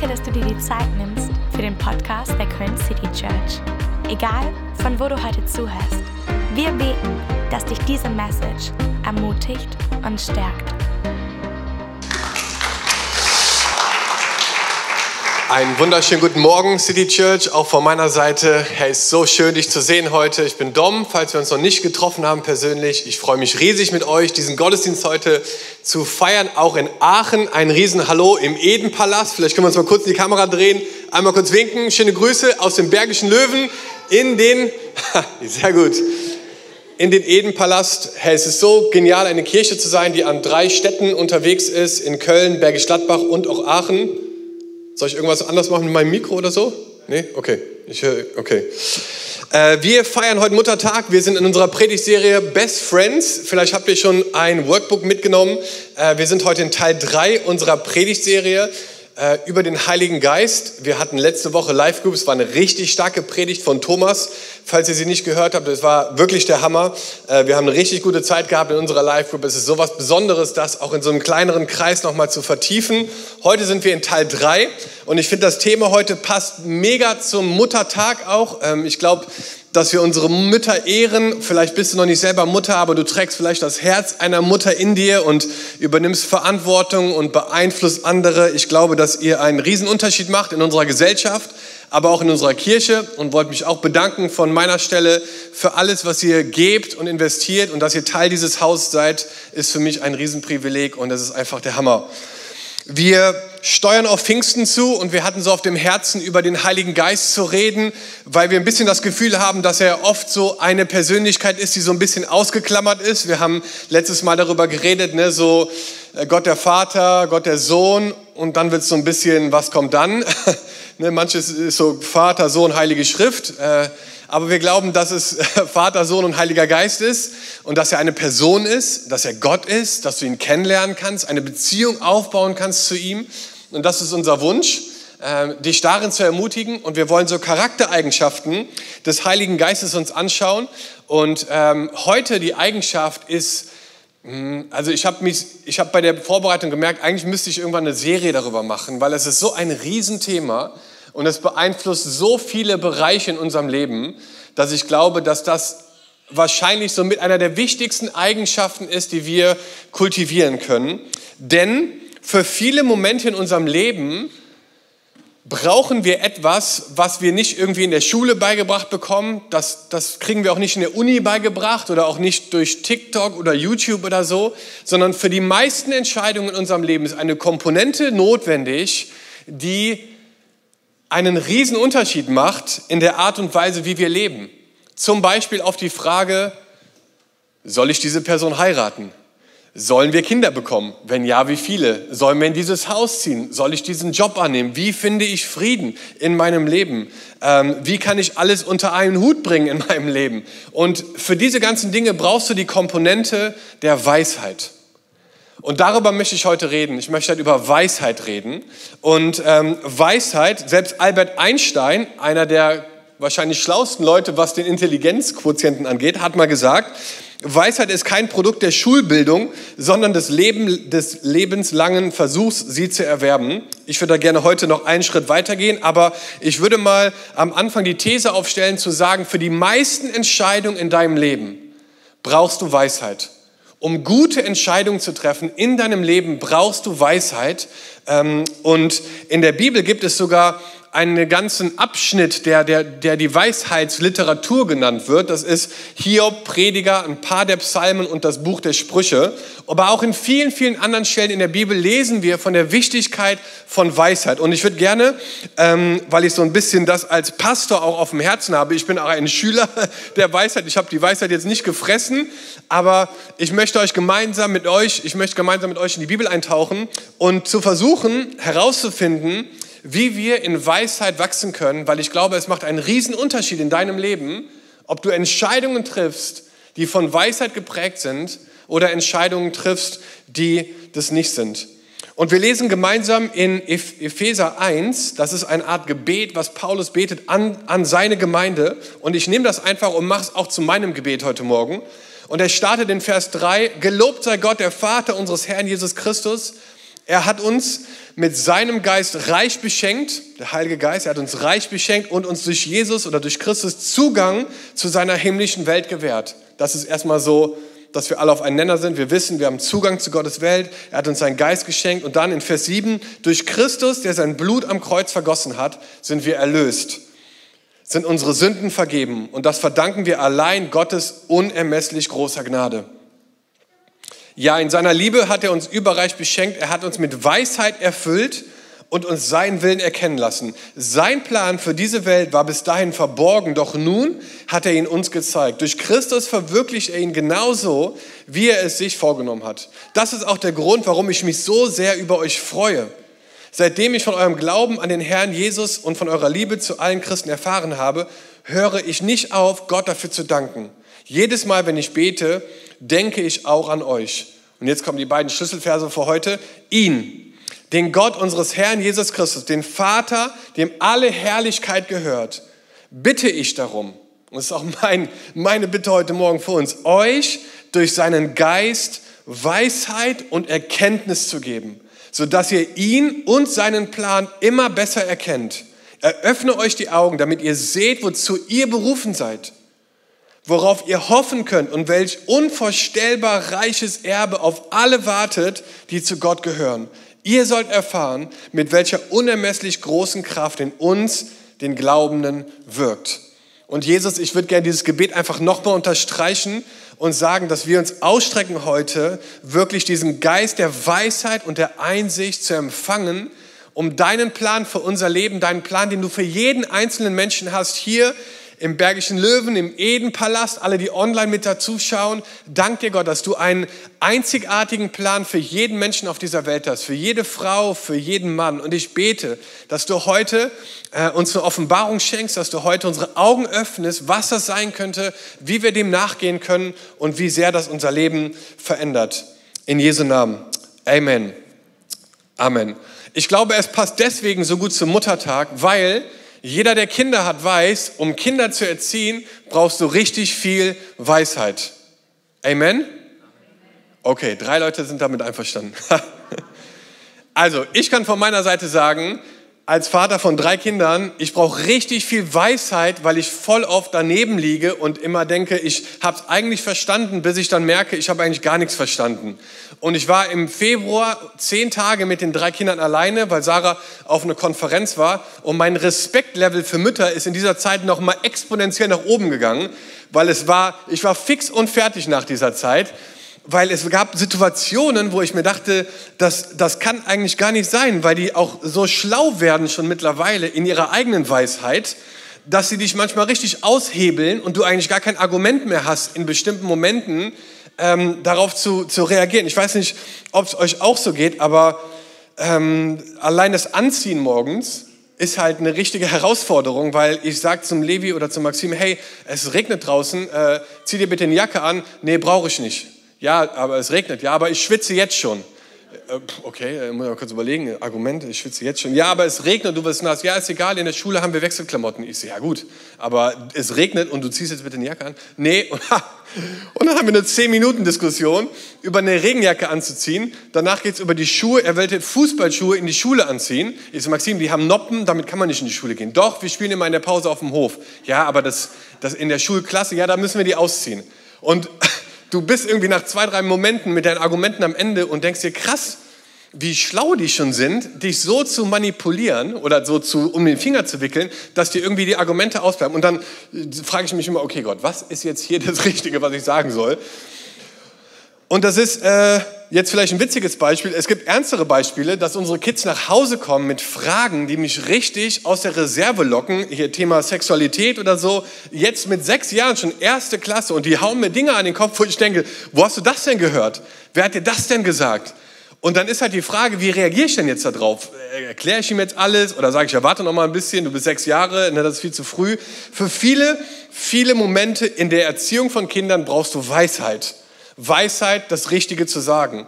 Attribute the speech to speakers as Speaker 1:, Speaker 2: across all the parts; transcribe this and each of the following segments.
Speaker 1: Danke, dass du dir die Zeit nimmst für den Podcast der Köln City Church. Egal, von wo du heute zuhörst, wir beten, dass dich diese Message ermutigt und stärkt.
Speaker 2: Einen wunderschönen guten Morgen, City Church, auch von meiner Seite. Hey, ist so schön, dich zu sehen heute. Ich bin Dom, falls wir uns noch nicht getroffen haben persönlich. Ich freue mich riesig mit euch, diesen Gottesdienst heute zu feiern, auch in Aachen. Ein riesen Hallo im Edenpalast. Vielleicht können wir uns mal kurz in die Kamera drehen, einmal kurz winken. Schöne Grüße aus dem Bergischen Löwen in den, sehr gut, in den Edenpalast. Hey, es ist so genial, eine Kirche zu sein, die an drei Städten unterwegs ist, in Köln, Bergisch Gladbach und auch Aachen. Soll ich irgendwas anders machen mit meinem Mikro oder so? Nee? Okay. Ich höre, okay. Äh, wir feiern heute Muttertag. Wir sind in unserer Predigtserie Best Friends. Vielleicht habt ihr schon ein Workbook mitgenommen. Äh, wir sind heute in Teil 3 unserer Predigtserie äh, über den Heiligen Geist. Wir hatten letzte Woche Live Groups, war eine richtig starke Predigt von Thomas. Falls ihr sie nicht gehört habt, das war wirklich der Hammer. Äh, wir haben eine richtig gute Zeit gehabt in unserer Live Group. Es ist so was Besonderes, das auch in so einem kleineren Kreis nochmal zu vertiefen. Heute sind wir in Teil 3 und ich finde, das Thema heute passt mega zum Muttertag auch. Ähm, ich glaube, dass wir unsere Mütter ehren. Vielleicht bist du noch nicht selber Mutter, aber du trägst vielleicht das Herz einer Mutter in dir und übernimmst Verantwortung und beeinflusst andere. Ich glaube, dass ihr einen Riesenunterschied macht in unserer Gesellschaft, aber auch in unserer Kirche und wollte mich auch bedanken von meiner Stelle für alles, was ihr gebt und investiert und dass ihr Teil dieses Hauses seid, ist für mich ein Riesenprivileg und das ist einfach der Hammer. Wir steuern auf Pfingsten zu und wir hatten so auf dem Herzen, über den Heiligen Geist zu reden, weil wir ein bisschen das Gefühl haben, dass er oft so eine Persönlichkeit ist, die so ein bisschen ausgeklammert ist. Wir haben letztes Mal darüber geredet, ne, so äh, Gott der Vater, Gott der Sohn und dann wird es so ein bisschen, was kommt dann? ne, manches ist so Vater, Sohn, Heilige Schrift. Äh, aber wir glauben, dass es Vater, Sohn und Heiliger Geist ist und dass er eine Person ist, dass er Gott ist, dass du ihn kennenlernen kannst, eine Beziehung aufbauen kannst zu ihm. Und das ist unser Wunsch, ähm, dich darin zu ermutigen. Und wir wollen so Charaktereigenschaften des Heiligen Geistes uns anschauen. Und ähm, heute die Eigenschaft ist, hm, also ich habe hab bei der Vorbereitung gemerkt, eigentlich müsste ich irgendwann eine Serie darüber machen, weil es ist so ein Riesenthema und es beeinflusst so viele Bereiche in unserem Leben, dass ich glaube, dass das wahrscheinlich so mit einer der wichtigsten Eigenschaften ist, die wir kultivieren können. Denn für viele Momente in unserem Leben brauchen wir etwas, was wir nicht irgendwie in der Schule beigebracht bekommen. Das, das kriegen wir auch nicht in der Uni beigebracht oder auch nicht durch TikTok oder YouTube oder so, sondern für die meisten Entscheidungen in unserem Leben ist eine Komponente notwendig, die einen riesen Unterschied macht in der Art und Weise, wie wir leben. Zum Beispiel auf die Frage, soll ich diese Person heiraten? Sollen wir Kinder bekommen? Wenn ja, wie viele? Sollen wir in dieses Haus ziehen? Soll ich diesen Job annehmen? Wie finde ich Frieden in meinem Leben? Ähm, wie kann ich alles unter einen Hut bringen in meinem Leben? Und für diese ganzen Dinge brauchst du die Komponente der Weisheit. Und darüber möchte ich heute reden. Ich möchte heute über Weisheit reden. Und ähm, Weisheit, selbst Albert Einstein, einer der wahrscheinlich schlauesten Leute, was den Intelligenzquotienten angeht, hat mal gesagt, Weisheit ist kein Produkt der Schulbildung, sondern des, Leben, des lebenslangen Versuchs, sie zu erwerben. Ich würde da gerne heute noch einen Schritt weitergehen, aber ich würde mal am Anfang die These aufstellen, zu sagen, für die meisten Entscheidungen in deinem Leben brauchst du Weisheit. Um gute Entscheidungen zu treffen in deinem Leben brauchst du Weisheit. Ähm, und in der Bibel gibt es sogar einen ganzen Abschnitt, der, der, der die Weisheitsliteratur genannt wird. Das ist Hiob, Prediger, ein paar der Psalmen und das Buch der Sprüche. Aber auch in vielen, vielen anderen Stellen in der Bibel lesen wir von der Wichtigkeit von Weisheit. Und ich würde gerne, ähm, weil ich so ein bisschen das als Pastor auch auf dem Herzen habe, ich bin auch ein Schüler der Weisheit. Ich habe die Weisheit jetzt nicht gefressen, aber ich möchte euch gemeinsam mit euch, ich möchte gemeinsam mit euch in die Bibel eintauchen und zu versuchen herauszufinden, wie wir in Weisheit wachsen können, weil ich glaube, es macht einen riesen Unterschied in deinem Leben, ob du Entscheidungen triffst, die von Weisheit geprägt sind oder Entscheidungen triffst, die das nicht sind. Und wir lesen gemeinsam in Epheser 1, das ist eine Art Gebet, was Paulus betet an, an seine Gemeinde. Und ich nehme das einfach und mache es auch zu meinem Gebet heute Morgen. Und er startet in Vers 3, Gelobt sei Gott, der Vater unseres Herrn Jesus Christus, Er hat uns mit seinem Geist reich beschenkt, der Heilige Geist, er hat uns reich beschenkt und uns durch Jesus oder durch Christus Zugang zu seiner himmlischen Welt gewährt. Das ist erstmal so, dass wir alle auf einen Nenner sind. Wir wissen, wir haben Zugang zu Gottes Welt. Er hat uns seinen Geist geschenkt. Und dann in Vers 7, durch Christus, der sein Blut am Kreuz vergossen hat, sind wir erlöst, sind unsere Sünden vergeben. Und das verdanken wir allein Gottes unermesslich großer Gnade. Ja, in seiner Liebe hat er uns überreich beschenkt. Er hat uns mit Weisheit erfüllt und uns seinen Willen erkennen lassen. Sein Plan für diese Welt war bis dahin verborgen, doch nun hat er ihn uns gezeigt. Durch Christus verwirklicht er ihn genauso, wie er es sich vorgenommen hat. Das ist auch der Grund, warum ich mich so sehr über euch freue. Seitdem ich von eurem Glauben an den Herrn Jesus und von eurer Liebe zu allen Christen erfahren habe, höre ich nicht auf, Gott dafür zu danken. Jedes Mal, wenn ich bete, denke ich auch an euch. Und jetzt kommen die beiden Schlüsselverse für heute. Ihn, den Gott unseres Herrn Jesus Christus, den Vater, dem alle Herrlichkeit gehört, bitte ich darum, und das ist auch mein, meine Bitte heute Morgen für uns, euch durch seinen Geist Weisheit und Erkenntnis zu geben, sodass ihr ihn und seinen Plan immer besser erkennt. Eröffne euch die Augen, damit ihr seht, wozu ihr berufen seid worauf ihr hoffen könnt und welch unvorstellbar reiches Erbe auf alle wartet, die zu Gott gehören. Ihr sollt erfahren, mit welcher unermesslich großen Kraft in uns, den Glaubenden, wirkt. Und Jesus, ich würde gerne dieses Gebet einfach nochmal unterstreichen und sagen, dass wir uns ausstrecken heute, wirklich diesen Geist der Weisheit und der Einsicht zu empfangen, um deinen Plan für unser Leben, deinen Plan, den du für jeden einzelnen Menschen hast, hier im Bergischen Löwen, im Edenpalast, alle, die online mit dazu schauen. Dank dir, Gott, dass du einen einzigartigen Plan für jeden Menschen auf dieser Welt hast, für jede Frau, für jeden Mann. Und ich bete, dass du heute äh, uns eine Offenbarung schenkst, dass du heute unsere Augen öffnest, was das sein könnte, wie wir dem nachgehen können und wie sehr das unser Leben verändert. In Jesu Namen. Amen. Amen. Ich glaube, es passt deswegen so gut zum Muttertag, weil jeder, der Kinder hat, weiß, um Kinder zu erziehen, brauchst du richtig viel Weisheit. Amen? Okay, drei Leute sind damit einverstanden. also, ich kann von meiner Seite sagen, als Vater von drei Kindern, ich brauche richtig viel Weisheit, weil ich voll oft daneben liege und immer denke, ich habe es eigentlich verstanden, bis ich dann merke, ich habe eigentlich gar nichts verstanden. Und ich war im Februar zehn Tage mit den drei Kindern alleine, weil Sarah auf eine Konferenz war. Und mein Respektlevel für Mütter ist in dieser Zeit noch mal exponentiell nach oben gegangen, weil es war, ich war fix und fertig nach dieser Zeit weil es gab Situationen, wo ich mir dachte, das, das kann eigentlich gar nicht sein, weil die auch so schlau werden schon mittlerweile in ihrer eigenen Weisheit, dass sie dich manchmal richtig aushebeln und du eigentlich gar kein Argument mehr hast, in bestimmten Momenten ähm, darauf zu, zu reagieren. Ich weiß nicht, ob es euch auch so geht, aber ähm, allein das Anziehen morgens ist halt eine richtige Herausforderung, weil ich sage zum Levi oder zum Maxim, hey, es regnet draußen, äh, zieh dir bitte eine Jacke an. Nee, brauche ich nicht. Ja, aber es regnet. Ja, aber ich schwitze jetzt schon. Äh, okay, äh, muss ich mal kurz überlegen. Argument, ich schwitze jetzt schon. Ja, aber es regnet, du wirst nass. Ja, ist egal, in der Schule haben wir Wechselklamotten. Ich so, ja gut, aber es regnet und du ziehst jetzt bitte eine Jacke an. Nee, und, und dann haben wir eine 10-Minuten-Diskussion über eine Regenjacke anzuziehen. Danach geht es über die Schuhe. Er wollte Fußballschuhe in die Schule anziehen. Ich so, Maxim, die haben Noppen, damit kann man nicht in die Schule gehen. Doch, wir spielen immer in der Pause auf dem Hof. Ja, aber das, das in der Schulklasse, ja, da müssen wir die ausziehen. Und du bist irgendwie nach zwei, drei Momenten mit deinen Argumenten am Ende und denkst dir, krass, wie schlau die schon sind, dich so zu manipulieren oder so zu, um den Finger zu wickeln, dass dir irgendwie die Argumente ausbleiben. Und dann äh, frage ich mich immer, okay Gott, was ist jetzt hier das Richtige, was ich sagen soll? Und das ist äh, jetzt vielleicht ein witziges Beispiel. Es gibt ernstere Beispiele, dass unsere Kids nach Hause kommen mit Fragen, die mich richtig aus der Reserve locken. Hier Thema Sexualität oder so. Jetzt mit sechs Jahren schon erste Klasse und die hauen mir Dinge an den Kopf, wo ich denke, wo hast du das denn gehört? Wer hat dir das denn gesagt? Und dann ist halt die Frage, wie reagiere ich denn jetzt darauf? Erkläre ich ihm jetzt alles oder sage ich, ja, warte noch mal ein bisschen, du bist sechs Jahre, ne, das ist viel zu früh. Für viele, viele Momente in der Erziehung von Kindern brauchst du Weisheit. Weisheit, das Richtige zu sagen.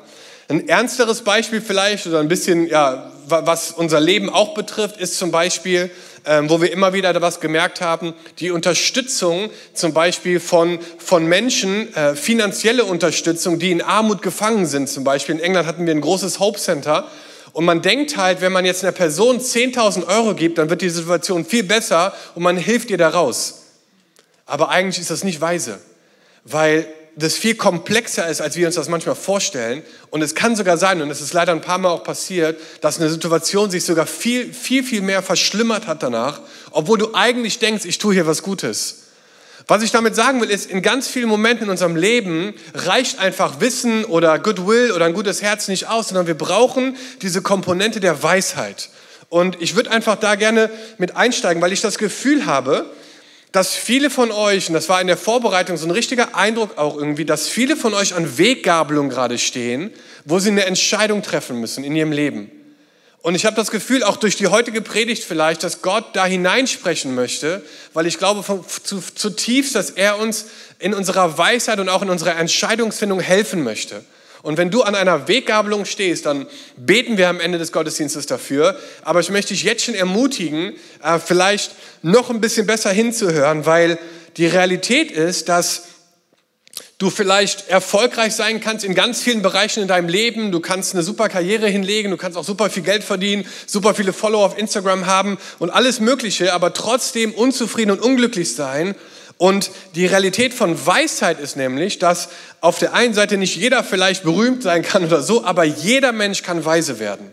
Speaker 2: Ein ernsteres Beispiel vielleicht oder ein bisschen, ja, was unser Leben auch betrifft, ist zum Beispiel, ähm, wo wir immer wieder was gemerkt haben, die Unterstützung zum Beispiel von, von Menschen, äh, finanzielle Unterstützung, die in Armut gefangen sind. Zum Beispiel in England hatten wir ein großes Hope Center. Und man denkt halt, wenn man jetzt einer Person 10.000 Euro gibt, dann wird die Situation viel besser und man hilft ihr da raus. Aber eigentlich ist das nicht weise, weil das viel komplexer ist, als wir uns das manchmal vorstellen. Und es kann sogar sein, und es ist leider ein paar Mal auch passiert, dass eine Situation sich sogar viel, viel, viel mehr verschlimmert hat danach, obwohl du eigentlich denkst, ich tue hier was Gutes. Was ich damit sagen will, ist, in ganz vielen Momenten in unserem Leben reicht einfach Wissen oder Goodwill oder ein gutes Herz nicht aus, sondern wir brauchen diese Komponente der Weisheit. Und ich würde einfach da gerne mit einsteigen, weil ich das Gefühl habe, dass viele von euch, und das war in der Vorbereitung so ein richtiger Eindruck auch irgendwie, dass viele von euch an Weggabelung gerade stehen, wo sie eine Entscheidung treffen müssen in ihrem Leben. Und ich habe das Gefühl, auch durch die heutige Predigt vielleicht, dass Gott da hineinsprechen möchte, weil ich glaube zutiefst, dass er uns in unserer Weisheit und auch in unserer Entscheidungsfindung helfen möchte. Und wenn du an einer Weggabelung stehst, dann beten wir am Ende des Gottesdienstes dafür. Aber ich möchte dich jetzt schon ermutigen, äh, vielleicht noch ein bisschen besser hinzuhören, weil die Realität ist, dass du vielleicht erfolgreich sein kannst in ganz vielen Bereichen in deinem Leben. Du kannst eine super Karriere hinlegen, du kannst auch super viel Geld verdienen, super viele Follower auf Instagram haben und alles Mögliche, aber trotzdem unzufrieden und unglücklich sein und die Realität von Weisheit ist nämlich, dass auf der einen Seite nicht jeder vielleicht berühmt sein kann oder so, aber jeder Mensch kann weise werden.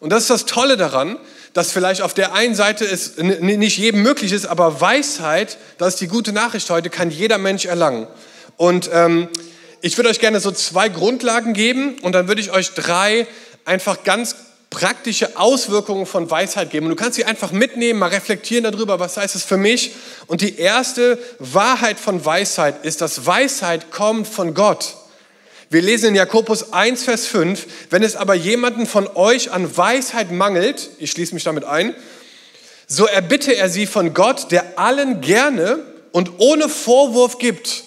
Speaker 2: Und das ist das Tolle daran, dass vielleicht auf der einen Seite es nicht jedem möglich ist, aber Weisheit, das ist die gute Nachricht heute, kann jeder Mensch erlangen. Und ähm, ich würde euch gerne so zwei Grundlagen geben und dann würde ich euch drei einfach ganz praktische Auswirkungen von Weisheit geben. Und du kannst sie einfach mitnehmen, mal reflektieren darüber, was heißt es für mich. Und die erste Wahrheit von Weisheit ist, dass Weisheit kommt von Gott. Wir lesen in Jakobus 1, Vers 5, wenn es aber jemanden von euch an Weisheit mangelt, ich schließe mich damit ein, so erbitte er sie von Gott, der allen gerne und ohne Vorwurf gibt.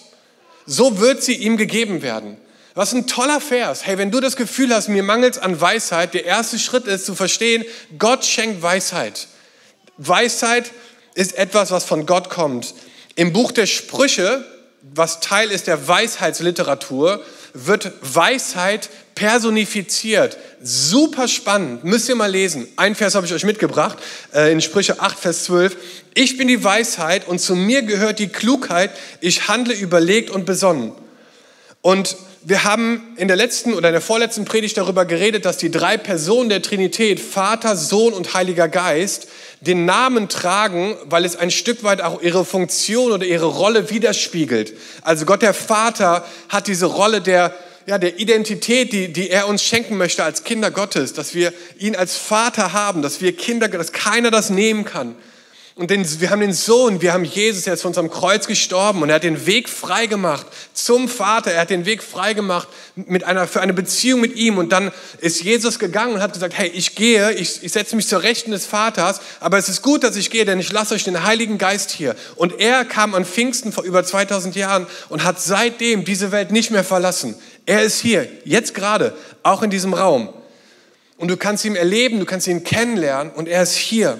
Speaker 2: So wird sie ihm gegeben werden. Was ein toller Vers. Hey, wenn du das Gefühl hast, mir mangelt an Weisheit, der erste Schritt ist zu verstehen, Gott schenkt Weisheit. Weisheit ist etwas, was von Gott kommt. Im Buch der Sprüche, was Teil ist der Weisheitsliteratur, wird Weisheit personifiziert. Super spannend, müsst ihr mal lesen. Ein Vers habe ich euch mitgebracht, äh, in Sprüche 8, Vers 12. Ich bin die Weisheit und zu mir gehört die Klugheit. Ich handle überlegt und besonnen. Und wir haben in der letzten oder in der vorletzten Predigt darüber geredet, dass die drei Personen der Trinität, Vater, Sohn und Heiliger Geist, den Namen tragen, weil es ein Stück weit auch ihre Funktion oder ihre Rolle widerspiegelt. Also Gott der Vater hat diese Rolle der, ja, der Identität, die, die er uns schenken möchte als Kinder Gottes, dass wir ihn als Vater haben, dass wir Kinder, dass keiner das nehmen kann. Und den, wir haben den Sohn, wir haben Jesus, er ist von unserem Kreuz gestorben und er hat den Weg freigemacht zum Vater. Er hat den Weg freigemacht mit einer, für eine Beziehung mit ihm. Und dann ist Jesus gegangen und hat gesagt, hey, ich gehe, ich, ich setze mich zur Rechten des Vaters, aber es ist gut, dass ich gehe, denn ich lasse euch den Heiligen Geist hier. Und er kam an Pfingsten vor über 2000 Jahren und hat seitdem diese Welt nicht mehr verlassen. Er ist hier, jetzt gerade, auch in diesem Raum. Und du kannst ihn erleben, du kannst ihn kennenlernen und er ist hier.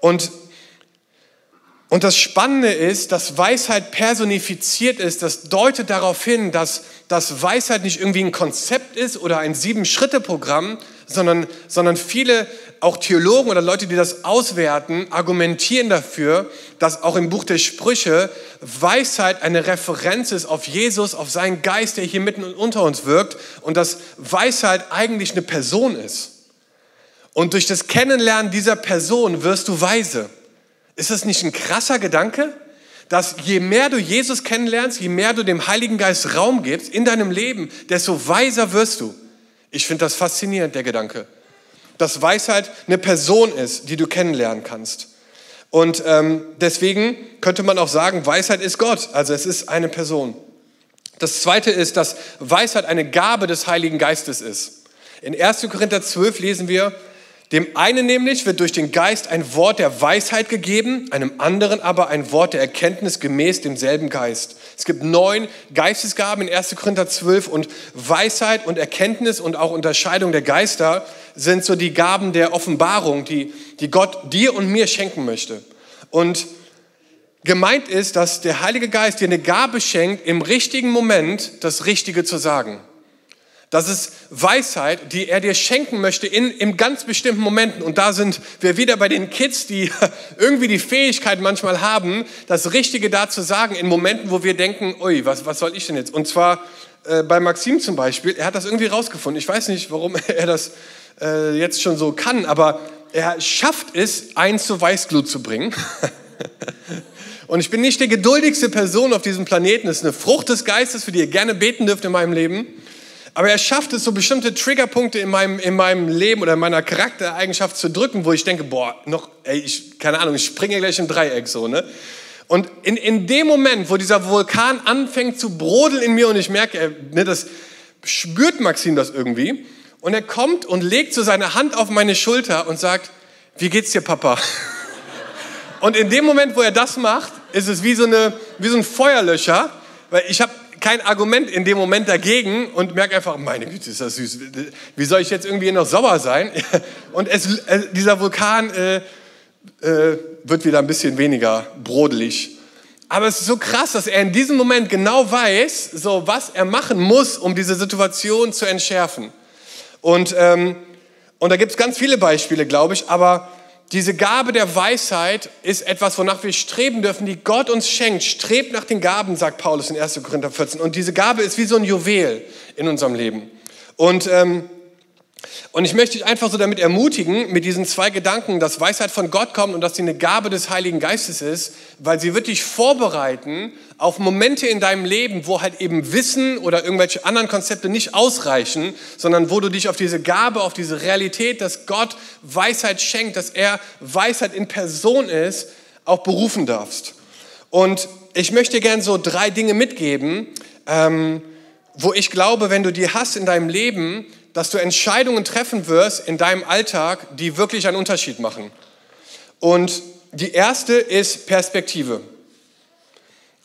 Speaker 2: Und und das Spannende ist, dass Weisheit personifiziert ist. Das deutet darauf hin, dass, dass Weisheit nicht irgendwie ein Konzept ist oder ein Sieben-Schritte-Programm, sondern, sondern viele, auch Theologen oder Leute, die das auswerten, argumentieren dafür, dass auch im Buch der Sprüche Weisheit eine Referenz ist auf Jesus, auf seinen Geist, der hier mitten unter uns wirkt und dass Weisheit eigentlich eine Person ist. Und durch das Kennenlernen dieser Person wirst du weise. Ist das nicht ein krasser Gedanke? Dass je mehr du Jesus kennenlernst, je mehr du dem Heiligen Geist Raum gibst in deinem Leben, desto weiser wirst du. Ich finde das faszinierend, der Gedanke. Dass Weisheit eine Person ist, die du kennenlernen kannst. Und ähm, deswegen könnte man auch sagen, Weisheit ist Gott, also es ist eine Person. Das Zweite ist, dass Weisheit eine Gabe des Heiligen Geistes ist. In 1. Korinther 12 lesen wir, Dem einen nämlich wird durch den Geist ein Wort der Weisheit gegeben, einem anderen aber ein Wort der Erkenntnis gemäß demselben Geist. Es gibt neun Geistesgaben in 1. Korinther 12 und Weisheit und Erkenntnis und auch Unterscheidung der Geister sind so die Gaben der Offenbarung, die, die Gott dir und mir schenken möchte. Und gemeint ist, dass der Heilige Geist dir eine Gabe schenkt, im richtigen Moment das Richtige zu sagen. Das ist Weisheit, die er dir schenken möchte in, in ganz bestimmten Momenten. Und da sind wir wieder bei den Kids, die irgendwie die Fähigkeit manchmal haben, das Richtige da zu sagen in Momenten, wo wir denken, ui, was, was soll ich denn jetzt? Und zwar äh, bei Maxim zum Beispiel, er hat das irgendwie rausgefunden. Ich weiß nicht, warum er das äh, jetzt schon so kann, aber er schafft es, eins zur Weißglut zu bringen. Und ich bin nicht die geduldigste Person auf diesem Planeten. Das ist eine Frucht des Geistes, für die ihr gerne beten dürft in meinem Leben. Aber er schafft es, so bestimmte Triggerpunkte in meinem, in meinem Leben oder in meiner Charaktereigenschaft zu drücken, wo ich denke, boah, noch, ey, ich, keine Ahnung, ich springe gleich im Dreieck so, ne? Und in, in dem Moment, wo dieser Vulkan anfängt zu brodeln in mir und ich merke, ne, das spürt Maxim das irgendwie. Und er kommt und legt so seine Hand auf meine Schulter und sagt, wie geht's dir, Papa? Und in dem Moment, wo er das macht, ist es wie so, eine, wie so ein Feuerlöscher, weil ich habe kein Argument in dem Moment dagegen und merke einfach, meine Güte, ist das süß. Wie soll ich jetzt irgendwie noch sauer sein? Und es, äh, dieser Vulkan äh, äh, wird wieder ein bisschen weniger brodelig. Aber es ist so krass, dass er in diesem Moment genau weiß, so was er machen muss, um diese Situation zu entschärfen. Und, ähm, und da gibt es ganz viele Beispiele, glaube ich, aber diese Gabe der Weisheit ist etwas, wonach wir streben dürfen, die Gott uns schenkt. Strebt nach den Gaben, sagt Paulus in 1. Korinther 14. Und diese Gabe ist wie so ein Juwel in unserem Leben. Und ähm, und ich möchte dich einfach so damit ermutigen, mit diesen zwei Gedanken, dass Weisheit von Gott kommt und dass sie eine Gabe des Heiligen Geistes ist, weil sie wird dich vorbereiten auf Momente in deinem Leben, wo halt eben Wissen oder irgendwelche anderen Konzepte nicht ausreichen, sondern wo du dich auf diese Gabe, auf diese Realität, dass Gott Weisheit schenkt, dass er Weisheit in Person ist, auch berufen darfst. Und ich möchte gern so drei Dinge mitgeben, ähm, wo ich glaube, wenn du die hast in deinem Leben, dass du Entscheidungen treffen wirst in deinem Alltag, die wirklich einen Unterschied machen. Und die erste ist Perspektive.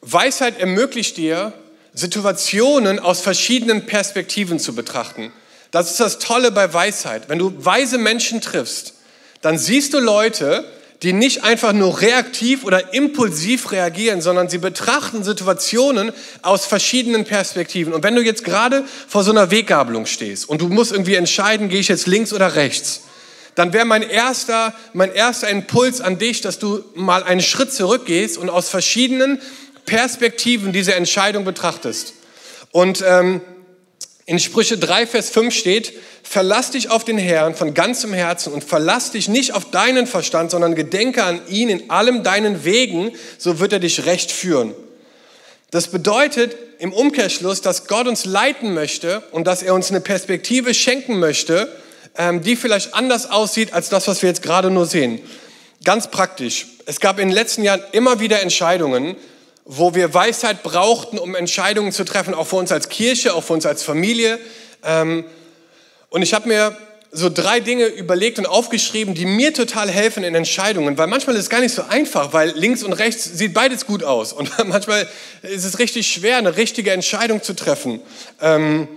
Speaker 2: Weisheit ermöglicht dir, Situationen aus verschiedenen Perspektiven zu betrachten. Das ist das Tolle bei Weisheit. Wenn du weise Menschen triffst, dann siehst du Leute, die nicht einfach nur reaktiv oder impulsiv reagieren, sondern sie betrachten Situationen aus verschiedenen Perspektiven. Und wenn du jetzt gerade vor so einer Weggabelung stehst und du musst irgendwie entscheiden, gehe ich jetzt links oder rechts, dann wäre mein erster, mein erster Impuls an dich, dass du mal einen Schritt zurückgehst und aus verschiedenen Perspektiven diese Entscheidung betrachtest. Und ähm, in Sprüche 3, Vers 5 steht, verlass dich auf den Herrn von ganzem Herzen und verlass dich nicht auf deinen Verstand, sondern gedenke an ihn in allem deinen Wegen, so wird er dich recht führen. Das bedeutet im Umkehrschluss, dass Gott uns leiten möchte und dass er uns eine Perspektive schenken möchte, ähm, die vielleicht anders aussieht als das, was wir jetzt gerade nur sehen. Ganz praktisch. Es gab in den letzten Jahren immer wieder Entscheidungen, wo wir Weisheit brauchten, um Entscheidungen zu treffen, auch für uns als Kirche, auch für uns als Familie. Ähm, und ich habe mir so drei Dinge überlegt und aufgeschrieben, die mir total helfen in Entscheidungen, weil manchmal ist es gar nicht so einfach, weil links und rechts sieht beides gut aus und manchmal ist es richtig schwer, eine richtige Entscheidung zu treffen. Ähm,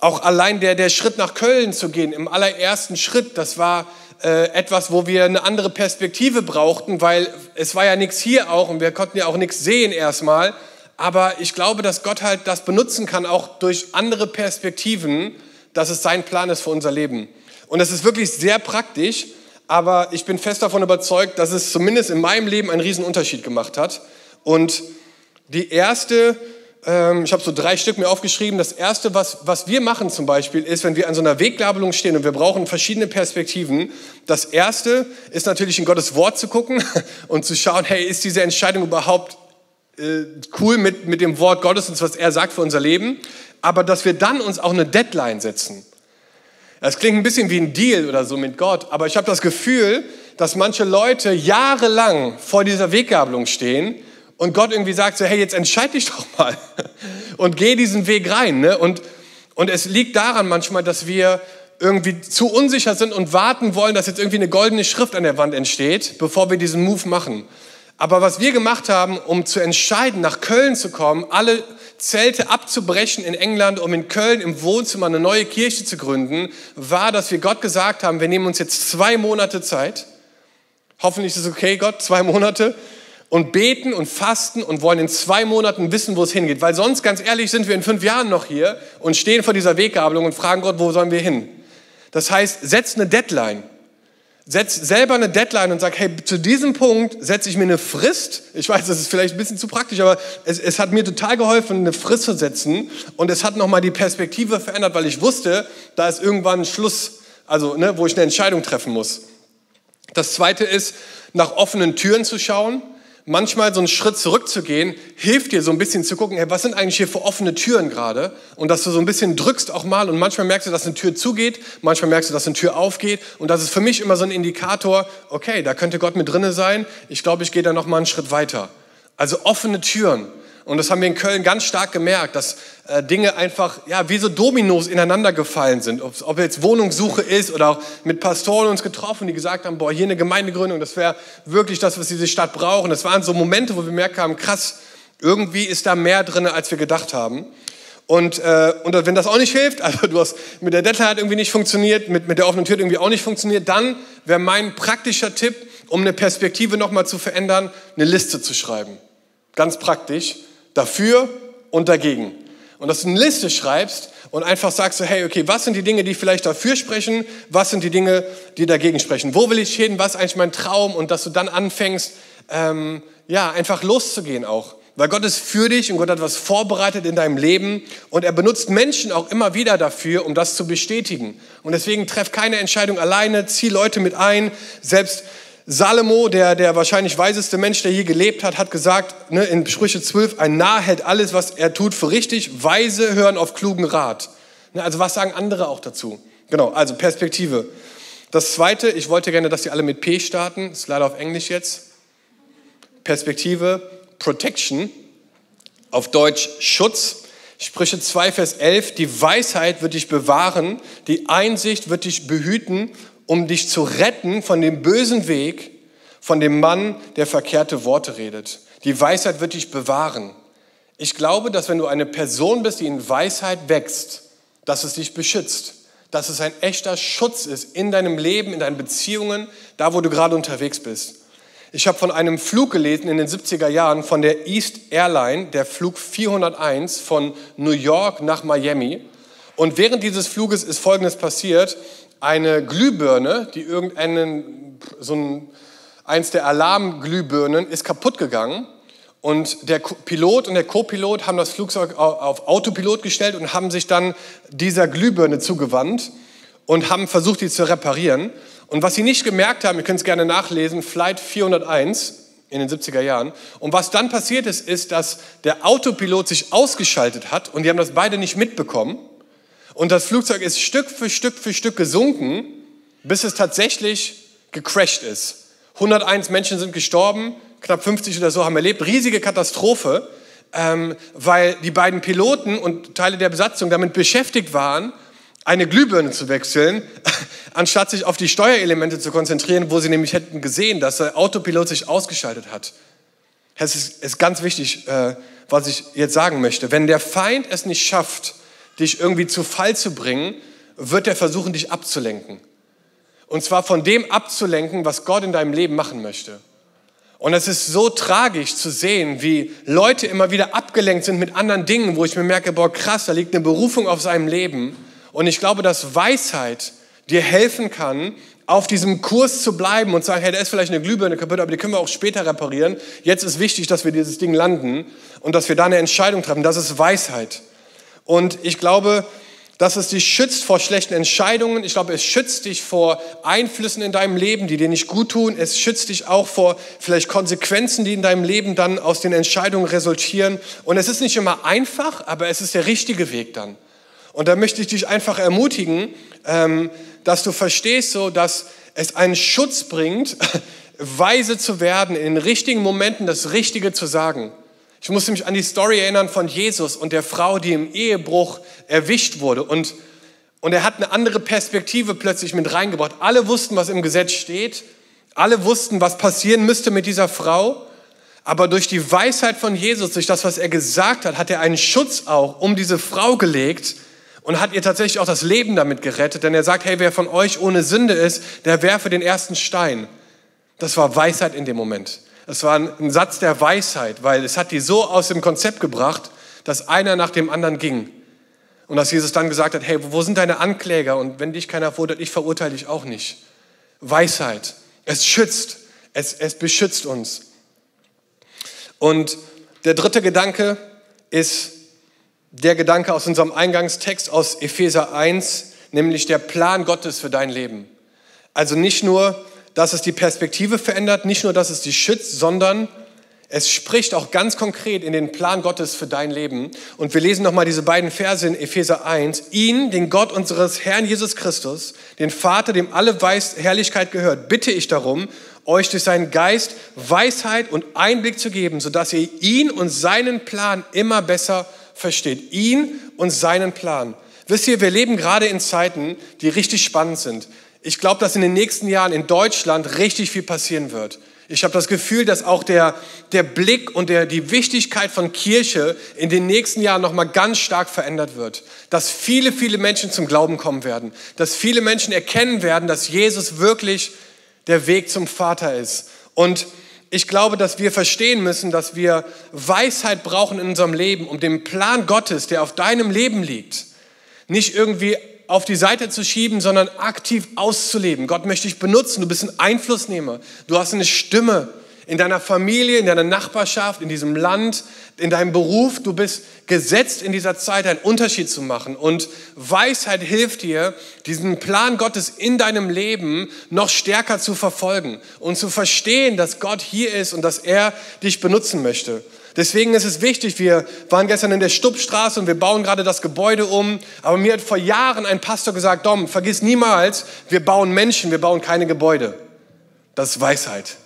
Speaker 2: auch allein der, der Schritt nach Köln zu gehen, im allerersten Schritt, das war äh, etwas, wo wir eine andere Perspektive brauchten, weil es war ja nichts hier auch und wir konnten ja auch nichts sehen erstmal. Aber ich glaube, dass Gott halt das benutzen kann, auch durch andere Perspektiven, dass es sein Plan ist für unser Leben. Und das ist wirklich sehr praktisch, aber ich bin fest davon überzeugt, dass es zumindest in meinem Leben einen riesen Unterschied gemacht hat. Und die erste ich habe so drei Stück mir aufgeschrieben. Das erste, was, was wir machen zum Beispiel, ist, wenn wir an so einer Weggabelung stehen und wir brauchen verschiedene Perspektiven. Das erste ist natürlich in Gottes Wort zu gucken und zu schauen, hey, ist diese Entscheidung überhaupt äh, cool mit, mit dem Wort Gottes und was er sagt für unser Leben? Aber dass wir dann uns auch eine Deadline setzen. Das klingt ein bisschen wie ein Deal oder so mit Gott, aber ich habe das Gefühl, dass manche Leute jahrelang vor dieser Weggabelung stehen und Gott irgendwie sagt so, hey, jetzt entscheid dich doch mal und geh diesen Weg rein. Ne? Und, und es liegt daran manchmal, dass wir irgendwie zu unsicher sind und warten wollen, dass jetzt irgendwie eine goldene Schrift an der Wand entsteht, bevor wir diesen Move machen. Aber was wir gemacht haben, um zu entscheiden, nach Köln zu kommen, alle Zelte abzubrechen in England, um in Köln im Wohnzimmer eine neue Kirche zu gründen, war, dass wir Gott gesagt haben, wir nehmen uns jetzt zwei Monate Zeit. Hoffentlich ist es okay, Gott, zwei Monate. Und beten und fasten und wollen in zwei Monaten wissen, wo es hingeht. Weil sonst, ganz ehrlich, sind wir in fünf Jahren noch hier und stehen vor dieser Weggabelung und fragen Gott, wo sollen wir hin? Das heißt, setz eine Deadline. Setz selber eine Deadline und sag, hey, zu diesem Punkt setze ich mir eine Frist. Ich weiß, das ist vielleicht ein bisschen zu praktisch, aber es, es hat mir total geholfen, eine Frist zu setzen. Und es hat nochmal die Perspektive verändert, weil ich wusste, da ist irgendwann ein Schluss, also ne, wo ich eine Entscheidung treffen muss. Das zweite ist, nach offenen Türen zu schauen manchmal so einen Schritt zurückzugehen, hilft dir so ein bisschen zu gucken, hey, was sind eigentlich hier für offene Türen gerade? Und dass du so ein bisschen drückst auch mal und manchmal merkst du, dass eine Tür zugeht, manchmal merkst du, dass eine Tür aufgeht und das ist für mich immer so ein Indikator, okay, da könnte Gott mit drinne sein, ich glaube, ich gehe da noch mal einen Schritt weiter. Also offene Türen. Und das haben wir in Köln ganz stark gemerkt, dass äh, Dinge einfach ja, wie so Dominos ineinander gefallen sind. Ob, ob jetzt Wohnungssuche ist oder auch mit Pastoren uns getroffen, die gesagt haben, boah, hier eine Gemeindegründung, das wäre wirklich das, was diese Stadt braucht. Und das waren so Momente, wo wir gemerkt haben, krass, irgendwie ist da mehr drin, als wir gedacht haben. Und, äh, und wenn das auch nicht hilft, also du hast mit der Deadline hat irgendwie nicht funktioniert, mit, mit der offenen Tür irgendwie auch nicht funktioniert, dann wäre mein praktischer Tipp, um eine Perspektive nochmal zu verändern, eine Liste zu schreiben. Ganz praktisch dafür und dagegen. Und dass du eine Liste schreibst und einfach sagst so, hey, okay, was sind die Dinge, die vielleicht dafür sprechen? Was sind die Dinge, die dagegen sprechen? Wo will ich hin? Was ist eigentlich mein Traum? Und dass du dann anfängst, ähm, ja, einfach loszugehen auch. Weil Gott ist für dich und Gott hat was vorbereitet in deinem Leben und er benutzt Menschen auch immer wieder dafür, um das zu bestätigen. Und deswegen treff keine Entscheidung alleine, zieh Leute mit ein. Selbst Salomo, der, der wahrscheinlich weiseste Mensch, der je gelebt hat, hat gesagt ne, in Sprüche 12, ein Narr hält alles, was er tut, für richtig. Weise hören auf klugen Rat. Ne, also was sagen andere auch dazu? Genau, also Perspektive. Das Zweite, ich wollte gerne, dass Sie alle mit P starten, ist leider auf Englisch jetzt. Perspektive, Protection, auf Deutsch Schutz. Sprüche 2, Vers 11, die Weisheit wird dich bewahren, die Einsicht wird dich behüten um dich zu retten von dem bösen Weg, von dem Mann, der verkehrte Worte redet. Die Weisheit wird dich bewahren. Ich glaube, dass wenn du eine Person bist, die in Weisheit wächst, dass es dich beschützt, dass es ein echter Schutz ist in deinem Leben, in deinen Beziehungen, da wo du gerade unterwegs bist. Ich habe von einem Flug gelesen in den 70er Jahren von der East Airline, der Flug 401 von New York nach Miami. Und während dieses Fluges ist Folgendes passiert eine Glühbirne, die irgendeinen, so ein, eins der Alarmglühbirnen ist kaputt gegangen. Und der Pilot und der Co-Pilot haben das Flugzeug auf Autopilot gestellt und haben sich dann dieser Glühbirne zugewandt und haben versucht, die zu reparieren. Und was sie nicht gemerkt haben, ihr könnt es gerne nachlesen, Flight 401 in den 70er Jahren. Und was dann passiert ist, ist, dass der Autopilot sich ausgeschaltet hat und die haben das beide nicht mitbekommen. Und das Flugzeug ist Stück für Stück für Stück gesunken, bis es tatsächlich gecrashed ist. 101 Menschen sind gestorben, knapp 50 oder so haben erlebt. Riesige Katastrophe, ähm, weil die beiden Piloten und Teile der Besatzung damit beschäftigt waren, eine Glühbirne zu wechseln, anstatt sich auf die Steuerelemente zu konzentrieren, wo sie nämlich hätten gesehen, dass der Autopilot sich ausgeschaltet hat. Es ist, ist ganz wichtig, äh, was ich jetzt sagen möchte. Wenn der Feind es nicht schafft, dich irgendwie zu Fall zu bringen, wird er versuchen, dich abzulenken. Und zwar von dem abzulenken, was Gott in deinem Leben machen möchte. Und es ist so tragisch zu sehen, wie Leute immer wieder abgelenkt sind mit anderen Dingen, wo ich mir merke, boah, krass, da liegt eine Berufung auf seinem Leben. Und ich glaube, dass Weisheit dir helfen kann, auf diesem Kurs zu bleiben und zu sagen, hey, da ist vielleicht eine Glühbirne kaputt, aber die können wir auch später reparieren. Jetzt ist wichtig, dass wir dieses Ding landen und dass wir da eine Entscheidung treffen. Das ist Weisheit. Und ich glaube, dass es dich schützt vor schlechten Entscheidungen. Ich glaube, es schützt dich vor Einflüssen in deinem Leben, die dir nicht gut tun. Es schützt dich auch vor vielleicht Konsequenzen, die in deinem Leben dann aus den Entscheidungen resultieren. Und es ist nicht immer einfach, aber es ist der richtige Weg dann. Und da möchte ich dich einfach ermutigen, ähm, dass du verstehst, so, dass es einen Schutz bringt, weise zu werden, in den richtigen Momenten das Richtige zu sagen. Ich musste mich an die Story erinnern von Jesus und der Frau, die im Ehebruch erwischt wurde. Und, Und er hat eine andere Perspektive plötzlich mit reingebracht. Alle wussten, was im Gesetz steht. Alle wussten, was passieren müsste mit dieser Frau. Aber durch die Weisheit von Jesus, durch das, was er gesagt hat, hat er einen Schutz auch um diese Frau gelegt und hat ihr tatsächlich auch das Leben damit gerettet. Denn er sagt, hey, wer von euch ohne Sünde ist, der werfe den ersten Stein. Das war Weisheit in dem Moment. Es war ein Satz der Weisheit, weil es hat die so aus dem Konzept gebracht, dass einer nach dem anderen ging. Und dass Jesus dann gesagt hat, hey, wo sind deine Ankläger? Und wenn dich keiner verurteilt, ich verurteile dich auch nicht. Weisheit. Es schützt. Es, es beschützt uns. Und der dritte Gedanke ist der Gedanke aus unserem Eingangstext aus Epheser 1, nämlich der Plan Gottes für dein Leben. Also nicht nur, dass es die Perspektive verändert, nicht nur, dass es dich schützt, sondern es spricht auch ganz konkret in den Plan Gottes für dein Leben. Und wir lesen nochmal diese beiden Verse in Epheser 1. Ihn, den Gott unseres Herrn Jesus Christus, den Vater, dem alle Weis Herrlichkeit gehört, bitte ich darum, euch durch seinen Geist Weisheit und Einblick zu geben, sodass ihr ihn und seinen Plan immer besser versteht. Ihn und seinen Plan. Wisst ihr, wir leben gerade in Zeiten, die richtig spannend sind. Ich glaube, dass in den nächsten Jahren in Deutschland richtig viel passieren wird. Ich habe das Gefühl, dass auch der, der Blick und der, die Wichtigkeit von Kirche in den nächsten Jahren nochmal ganz stark verändert wird. Dass viele, viele Menschen zum Glauben kommen werden. Dass viele Menschen erkennen werden, dass Jesus wirklich der Weg zum Vater ist. Und ich glaube, dass wir verstehen müssen, dass wir Weisheit brauchen in unserem Leben, um den Plan Gottes, der auf deinem Leben liegt, nicht irgendwie auf die Seite zu schieben, sondern aktiv auszuleben. Gott möchte dich benutzen. Du bist ein Einflussnehmer. Du hast eine Stimme in deiner Familie, in deiner Nachbarschaft, in diesem Land, in deinem Beruf. Du bist gesetzt in dieser Zeit einen Unterschied zu machen. Und Weisheit hilft dir, diesen Plan Gottes in deinem Leben noch stärker zu verfolgen und zu verstehen, dass Gott hier ist und dass er dich benutzen möchte. Deswegen ist es wichtig, wir waren gestern in der Stubbstraße und wir bauen gerade das Gebäude um. Aber mir hat vor Jahren ein Pastor gesagt, Dom, vergiss niemals, wir bauen Menschen, wir bauen keine Gebäude. Das ist Weisheit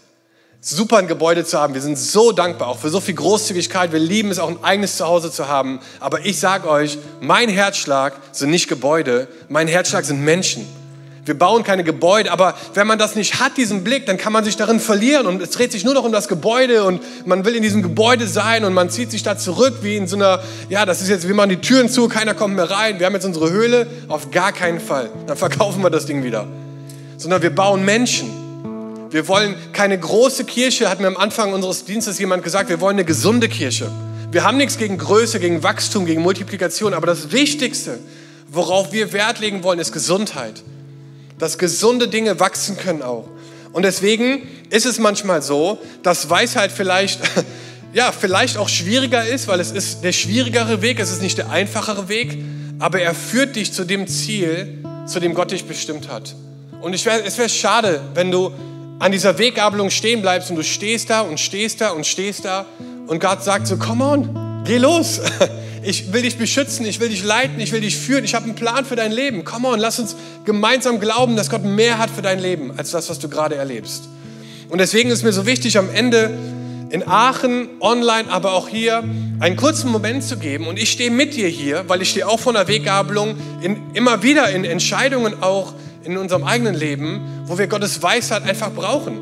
Speaker 2: super ein Gebäude zu haben. Wir sind so dankbar, auch für so viel Großzügigkeit. Wir lieben es auch ein eigenes Zuhause zu haben. Aber ich sage euch, mein Herzschlag sind nicht Gebäude, mein Herzschlag sind Menschen. Wir bauen keine Gebäude, aber wenn man das nicht hat, diesen Blick, dann kann man sich darin verlieren und es dreht sich nur noch um das Gebäude und man will in diesem Gebäude sein und man zieht sich da zurück wie in so einer, ja, das ist jetzt, wir machen die Türen zu, keiner kommt mehr rein, wir haben jetzt unsere Höhle, auf gar keinen Fall. Dann verkaufen wir das Ding wieder. Sondern wir bauen Menschen. Wir wollen keine große Kirche, hat mir am Anfang unseres Dienstes jemand gesagt, wir wollen eine gesunde Kirche. Wir haben nichts gegen Größe, gegen Wachstum, gegen Multiplikation, aber das Wichtigste, worauf wir Wert legen wollen, ist Gesundheit. Dass gesunde Dinge wachsen können auch. Und deswegen ist es manchmal so, dass Weisheit vielleicht, ja, vielleicht auch schwieriger ist, weil es ist der schwierigere Weg, es ist nicht der einfachere Weg, aber er führt dich zu dem Ziel, zu dem Gott dich bestimmt hat. Und ich wär, es wäre schade, wenn du an dieser Weggabelung stehen bleibst und du stehst da und stehst da und stehst da und Gott sagt so, come on, geh los. Ich will dich beschützen, ich will dich leiten, ich will dich führen, ich habe einen Plan für dein Leben. Come on, lass uns gemeinsam glauben, dass Gott mehr hat für dein Leben als das, was du gerade erlebst. Und deswegen ist mir so wichtig, am Ende in Aachen, online, aber auch hier, einen kurzen Moment zu geben. Und ich stehe mit dir hier, weil ich stehe auch vor einer Weggabelung, in, immer wieder in Entscheidungen auch, in unserem eigenen Leben, wo wir Gottes Weisheit einfach brauchen.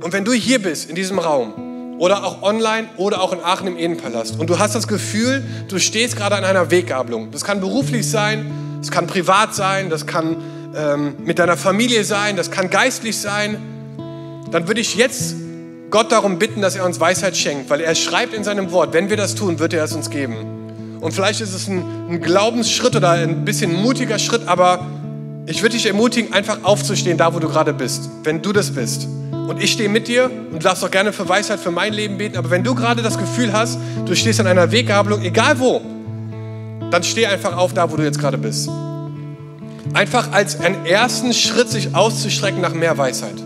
Speaker 2: Und wenn du hier bist, in diesem Raum, oder auch online oder auch in Aachen im Edenpalast, und du hast das Gefühl, du stehst gerade an einer Weggabelung. Das kann beruflich sein, das kann privat sein, das kann ähm, mit deiner Familie sein, das kann geistlich sein, dann würde ich jetzt Gott darum bitten, dass er uns Weisheit schenkt, weil er schreibt in seinem Wort, wenn wir das tun, wird er es uns geben. Und vielleicht ist es ein, ein Glaubensschritt oder ein bisschen mutiger Schritt, aber ich würde dich ermutigen, einfach aufzustehen, da wo du gerade bist, wenn du das bist. Und ich stehe mit dir und du darfst auch gerne für Weisheit für mein Leben beten. Aber wenn du gerade das Gefühl hast, du stehst an einer Weggabelung, egal wo, dann steh einfach auf, da wo du jetzt gerade bist. Einfach als einen ersten Schritt sich auszustrecken nach mehr Weisheit.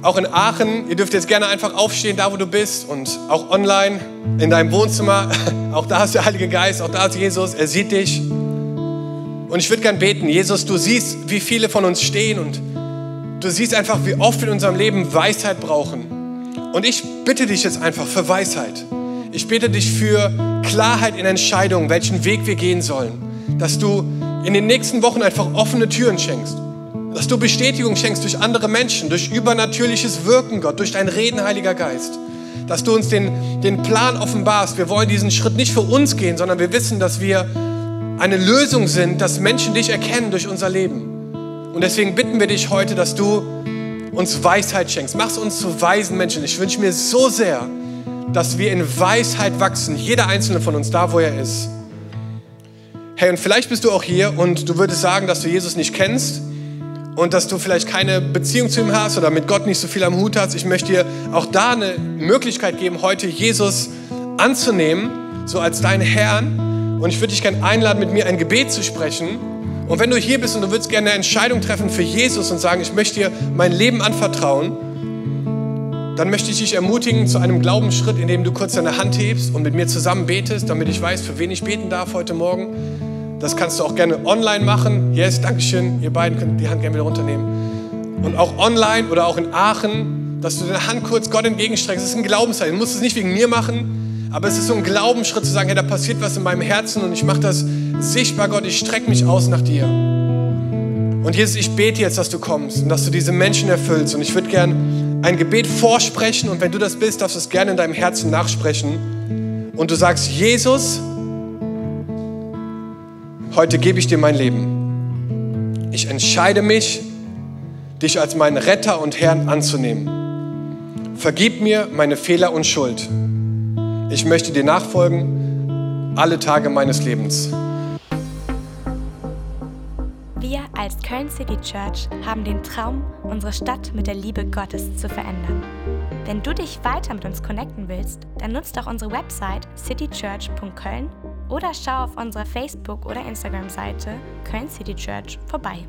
Speaker 2: Auch in Aachen, ihr dürft jetzt gerne einfach aufstehen, da wo du bist und auch online in deinem Wohnzimmer. Auch da ist der Heilige Geist, auch da ist Jesus, er sieht dich. Und ich würde gern beten, Jesus, du siehst, wie viele von uns stehen und du siehst einfach, wie oft wir in unserem Leben Weisheit brauchen. Und ich bitte dich jetzt einfach für Weisheit. Ich bitte dich für Klarheit in Entscheidungen, welchen Weg wir gehen sollen. Dass du in den nächsten Wochen einfach offene Türen schenkst. Dass du Bestätigung schenkst durch andere Menschen, durch übernatürliches Wirken, Gott, durch dein Reden, Heiliger Geist. Dass du uns den, den Plan offenbarst. Wir wollen diesen Schritt nicht für uns gehen, sondern wir wissen, dass wir eine Lösung sind, dass Menschen dich erkennen durch unser Leben. Und deswegen bitten wir dich heute, dass du uns Weisheit schenkst. Machst uns zu weisen Menschen. Ich wünsche mir so sehr, dass wir in Weisheit wachsen, jeder einzelne von uns, da wo er ist. Hey, und vielleicht bist du auch hier und du würdest sagen, dass du Jesus nicht kennst und dass du vielleicht keine Beziehung zu ihm hast oder mit Gott nicht so viel am Hut hast. Ich möchte dir auch da eine Möglichkeit geben, heute Jesus anzunehmen, so als deinen Herrn. Und ich würde dich gerne einladen, mit mir ein Gebet zu sprechen. Und wenn du hier bist und du würdest gerne eine Entscheidung treffen für Jesus und sagen, ich möchte dir mein Leben anvertrauen, dann möchte ich dich ermutigen zu einem Glaubensschritt, in dem du kurz deine Hand hebst und mit mir zusammen betest, damit ich weiß, für wen ich beten darf heute Morgen. Das kannst du auch gerne online machen. Yes, Dankeschön. Ihr beiden könnt die Hand gerne wieder runternehmen. Und auch online oder auch in Aachen, dass du deine Hand kurz Gott entgegenstreckst. Das ist ein Glaubenszeichen. Du musst es nicht wegen mir machen, aber es ist so ein Glaubensschritt zu sagen, hey, da passiert was in meinem Herzen und ich mache das sichtbar, Gott. Ich strecke mich aus nach dir. Und Jesus, ich bete jetzt, dass du kommst und dass du diese Menschen erfüllst. Und ich würde gern ein Gebet vorsprechen und wenn du das bist, darfst du es gerne in deinem Herzen nachsprechen. Und du sagst, Jesus, heute gebe ich dir mein Leben. Ich entscheide mich, dich als meinen Retter und Herrn anzunehmen. Vergib mir meine Fehler und Schuld. Ich möchte dir nachfolgen alle Tage meines Lebens.
Speaker 1: Wir als Köln City Church haben den Traum, unsere Stadt mit der Liebe Gottes zu verändern. Wenn du dich weiter mit uns connecten willst, dann nutzt doch unsere Website citychurch.köln oder schau auf unserer Facebook- oder Instagram-Seite Köln City Church vorbei.